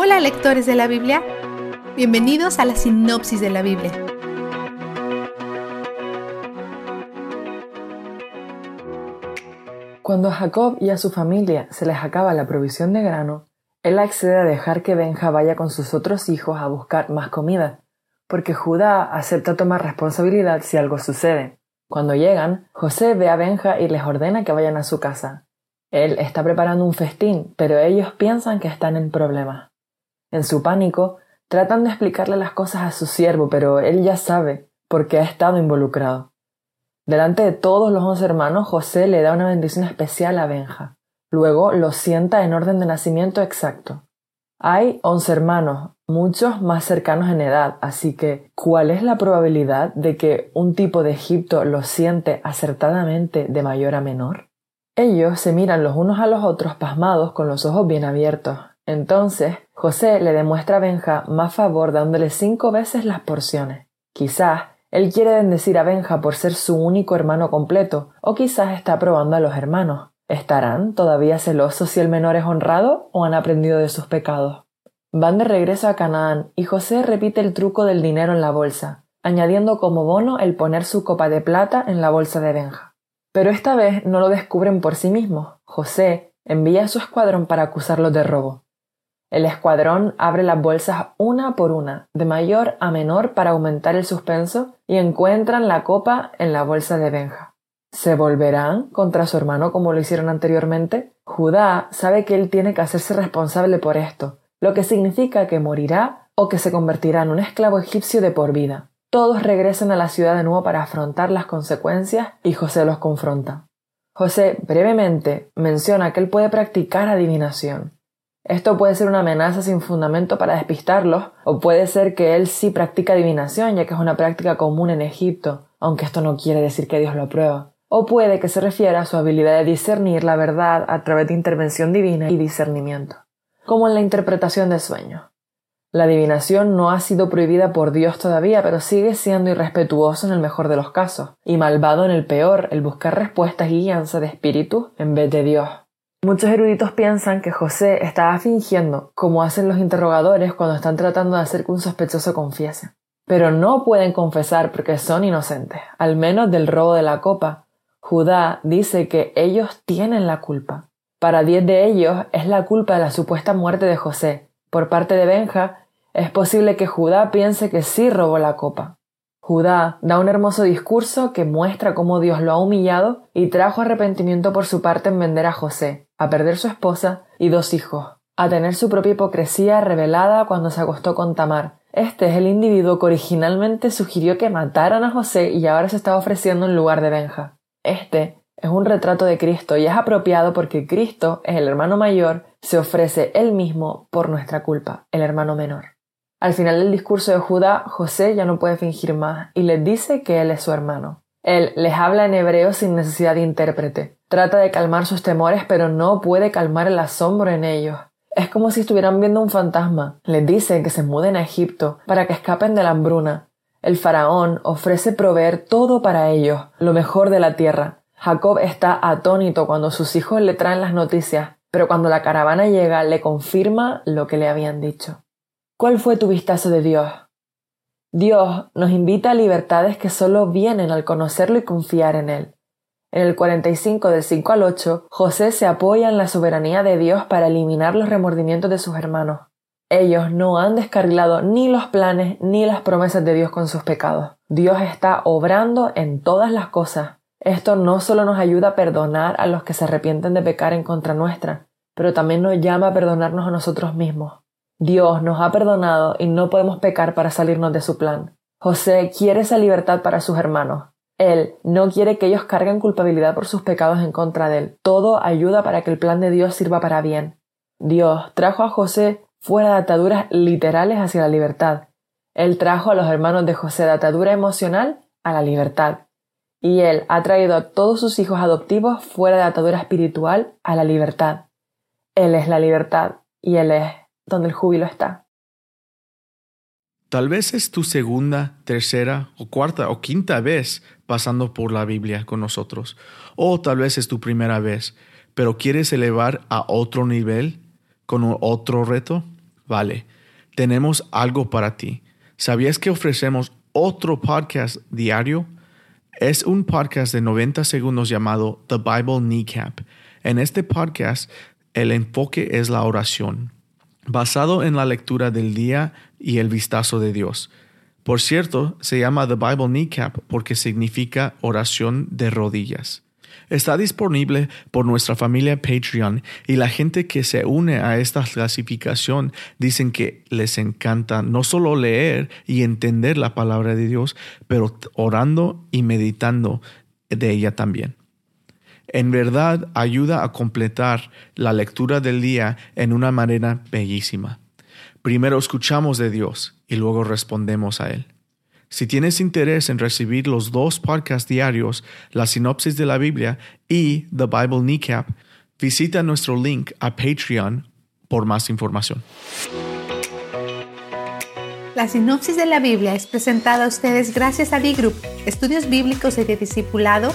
Hola lectores de la Biblia, bienvenidos a la sinopsis de la Biblia. Cuando a Jacob y a su familia se les acaba la provisión de grano, él accede a dejar que Benja vaya con sus otros hijos a buscar más comida, porque Judá acepta tomar responsabilidad si algo sucede. Cuando llegan, José ve a Benja y les ordena que vayan a su casa. Él está preparando un festín, pero ellos piensan que están en problemas. En su pánico, tratan de explicarle las cosas a su siervo, pero él ya sabe, porque ha estado involucrado. Delante de todos los once hermanos, José le da una bendición especial a Benja. Luego lo sienta en orden de nacimiento exacto. Hay once hermanos, muchos más cercanos en edad, así que ¿cuál es la probabilidad de que un tipo de Egipto lo siente acertadamente de mayor a menor? Ellos se miran los unos a los otros pasmados con los ojos bien abiertos. Entonces, José le demuestra a Benja más favor dándole cinco veces las porciones. Quizás él quiere bendecir a Benja por ser su único hermano completo, o quizás está probando a los hermanos. ¿Estarán todavía celosos si el menor es honrado o han aprendido de sus pecados? Van de regreso a Canaán y José repite el truco del dinero en la bolsa, añadiendo como bono el poner su copa de plata en la bolsa de Benja. Pero esta vez no lo descubren por sí mismos. José envía a su escuadrón para acusarlos de robo. El escuadrón abre las bolsas una por una, de mayor a menor para aumentar el suspenso, y encuentran la copa en la bolsa de Benja. ¿Se volverán contra su hermano como lo hicieron anteriormente? Judá sabe que él tiene que hacerse responsable por esto, lo que significa que morirá o que se convertirá en un esclavo egipcio de por vida. Todos regresan a la ciudad de nuevo para afrontar las consecuencias y José los confronta. José brevemente menciona que él puede practicar adivinación. Esto puede ser una amenaza sin fundamento para despistarlos, o puede ser que él sí practica adivinación, ya que es una práctica común en Egipto, aunque esto no quiere decir que Dios lo aprueba. O puede que se refiera a su habilidad de discernir la verdad a través de intervención divina y discernimiento, como en la interpretación de sueños. La adivinación no ha sido prohibida por Dios todavía, pero sigue siendo irrespetuoso en el mejor de los casos, y malvado en el peor, el buscar respuestas y guianza de espíritu en vez de Dios. Muchos eruditos piensan que José estaba fingiendo, como hacen los interrogadores cuando están tratando de hacer que un sospechoso confiese. Pero no pueden confesar porque son inocentes, al menos del robo de la copa. Judá dice que ellos tienen la culpa. Para diez de ellos es la culpa de la supuesta muerte de José, por parte de Benja, es posible que Judá piense que sí robó la copa. Judá da un hermoso discurso que muestra cómo Dios lo ha humillado y trajo arrepentimiento por su parte en vender a José, a perder su esposa y dos hijos, a tener su propia hipocresía revelada cuando se acostó con Tamar. Este es el individuo que originalmente sugirió que mataran a José y ahora se está ofreciendo en lugar de Benja. Este es un retrato de Cristo y es apropiado porque Cristo el hermano mayor, se ofrece él mismo por nuestra culpa, el hermano menor. Al final del discurso de Judá, José ya no puede fingir más y les dice que él es su hermano. Él les habla en hebreo sin necesidad de intérprete. Trata de calmar sus temores, pero no puede calmar el asombro en ellos. Es como si estuvieran viendo un fantasma. Les dice que se muden a Egipto para que escapen de la hambruna. El faraón ofrece proveer todo para ellos, lo mejor de la tierra, Jacob está atónito cuando sus hijos le traen las noticias, pero cuando la caravana llega le confirma lo que le habían dicho. ¿Cuál fue tu vistazo de Dios? Dios nos invita a libertades que solo vienen al conocerlo y confiar en Él. En el 45 del 5 al 8, José se apoya en la soberanía de Dios para eliminar los remordimientos de sus hermanos. Ellos no han descarrilado ni los planes ni las promesas de Dios con sus pecados. Dios está obrando en todas las cosas esto no solo nos ayuda a perdonar a los que se arrepienten de pecar en contra nuestra, pero también nos llama a perdonarnos a nosotros mismos. Dios nos ha perdonado y no podemos pecar para salirnos de su plan. José quiere esa libertad para sus hermanos. Él no quiere que ellos carguen culpabilidad por sus pecados en contra de él. Todo ayuda para que el plan de Dios sirva para bien. Dios trajo a José fuera de ataduras literales hacia la libertad. Él trajo a los hermanos de José de atadura emocional a la libertad y Él ha traído a todos sus hijos adoptivos fuera de atadura espiritual a la libertad. Él es la libertad y Él es donde el júbilo está. Tal vez es tu segunda, tercera o cuarta o quinta vez pasando por la Biblia con nosotros. O tal vez es tu primera vez, pero quieres elevar a otro nivel con otro reto. vale. Tenemos algo para ti. ¿Sabías que ofrecemos otro podcast diario? Es un podcast de 90 segundos llamado The Bible Kneecap. En este podcast, el enfoque es la oración, basado en la lectura del día y el vistazo de Dios. Por cierto, se llama The Bible Kneecap porque significa oración de rodillas. Está disponible por nuestra familia Patreon y la gente que se une a esta clasificación dicen que les encanta no solo leer y entender la palabra de Dios, pero orando y meditando de ella también. En verdad ayuda a completar la lectura del día en una manera bellísima. Primero escuchamos de Dios y luego respondemos a Él. Si tienes interés en recibir los dos podcasts diarios, la sinopsis de la Biblia y The Bible Kneecap, visita nuestro link a Patreon por más información. La sinopsis de la Biblia es presentada a ustedes gracias a D-Group, estudios bíblicos y de discipulado